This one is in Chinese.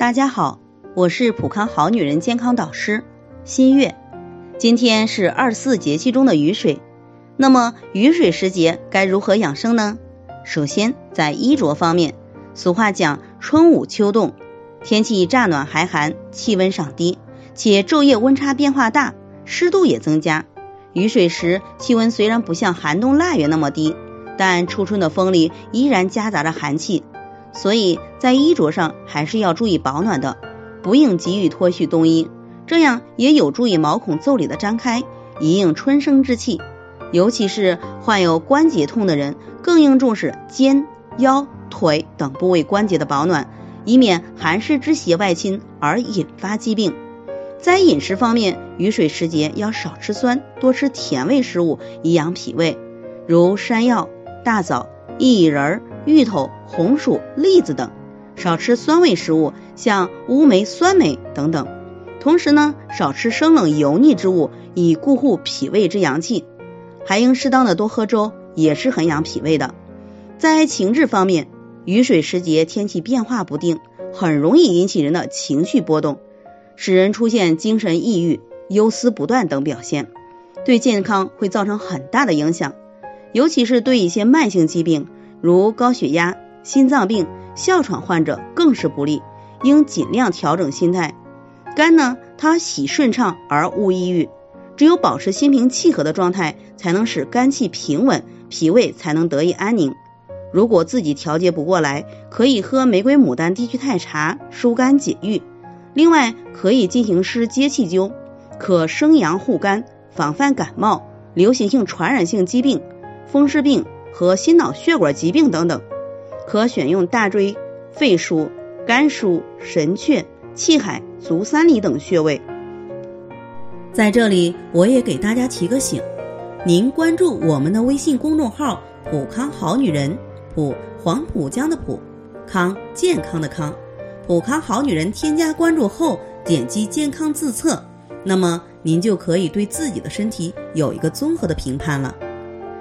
大家好，我是普康好女人健康导师新月。今天是二十四节气中的雨水，那么雨水时节该如何养生呢？首先在衣着方面，俗话讲春捂秋冻，天气乍暖还寒，气温上低，且昼夜温差变化大，湿度也增加。雨水时气温虽然不像寒冬腊月那么低，但初春的风里依然夹杂着寒气。所以在衣着上还是要注意保暖的，不应急于脱去冬衣，这样也有助于毛孔腠理的张开，以应春生之气。尤其是患有关节痛的人，更应重视肩、腰、腿等部位关节的保暖，以免寒湿之邪外侵而引发疾病。在饮食方面，雨水时节要少吃酸，多吃甜味食物，以养脾胃，如山药、大枣、薏仁儿。芋头、红薯、栗子等，少吃酸味食物，像乌梅、酸梅等等。同时呢，少吃生冷油腻之物，以固护脾胃之阳气。还应适当的多喝粥，也是很养脾胃的。在情志方面，雨水时节天气变化不定，很容易引起人的情绪波动，使人出现精神抑郁、忧思不断等表现，对健康会造成很大的影响，尤其是对一些慢性疾病。如高血压、心脏病、哮喘患者更是不利，应尽量调整心态。肝呢，它喜顺畅而恶抑郁，只有保持心平气和的状态，才能使肝气平稳，脾胃才能得以安宁。如果自己调节不过来，可以喝玫瑰牡丹地屈泰茶疏肝解郁。另外，可以进行施接气灸，可生阳护肝，防范感冒、流行性传染性疾病、风湿病。和心脑血管疾病等等，可选用大椎、肺腧、肝腧、神阙、气海、足三里等穴位。在这里，我也给大家提个醒：您关注我们的微信公众号“普康好女人”，普黄浦江的浦，康健康的康，普康好女人。添加关注后，点击健康自测，那么您就可以对自己的身体有一个综合的评判了。